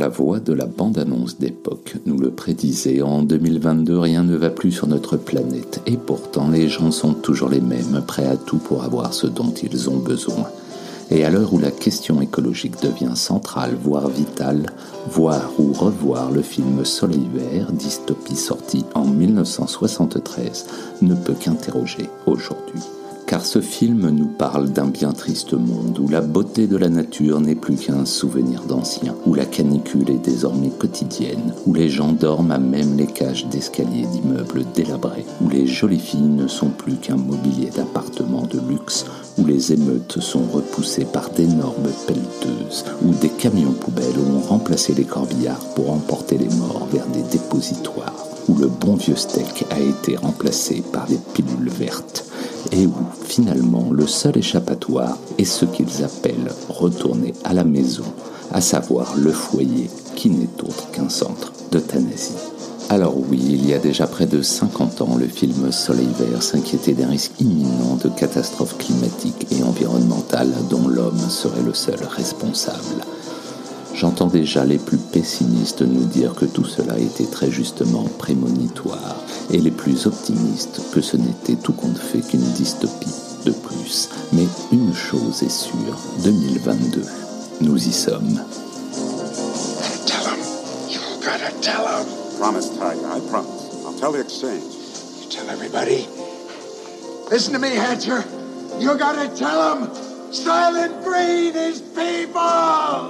La voix de la bande-annonce d'époque nous le prédisait. En 2022, rien ne va plus sur notre planète. Et pourtant, les gens sont toujours les mêmes, prêts à tout pour avoir ce dont ils ont besoin. Et à l'heure où la question écologique devient centrale, voire vitale, voir ou revoir le film Solivaire, dystopie sortie en 1973, ne peut qu'interroger aujourd'hui car ce film nous parle d'un bien triste monde où la beauté de la nature n'est plus qu'un souvenir d'ancien, où la canicule est désormais quotidienne, où les gens dorment à même les cages d'escaliers d'immeubles délabrés, où les jolies filles ne sont plus qu'un mobilier d'appartements de luxe, où les émeutes sont repoussées par d'énormes pelleteuses, où des camions poubelles ont remplacé les corbillards pour emporter les morts vers des dépositoires, où le bon vieux steak a été remplacé par des pilules vertes et où finalement le seul échappatoire est ce qu'ils appellent retourner à la maison, à savoir le foyer qui n'est autre qu'un centre d'euthanasie. Alors oui, il y a déjà près de 50 ans, le film Soleil vert s'inquiétait d'un risque imminent de catastrophe climatique et environnementale dont l'homme serait le seul responsable. J'entends déjà les plus pessimistes nous dire que tout cela était très justement prémonitoire, et les plus optimistes que ce n'était tout compte fait qu'une dystopie de plus. Mais une chose est sûre, 2022, nous y sommes. Tell him. You gotta tell him. Promise, Tiger. I promise. I'll tell the exchange. You tell everybody. Listen to me, Hatcher. You gotta tell him. Silent Green is people.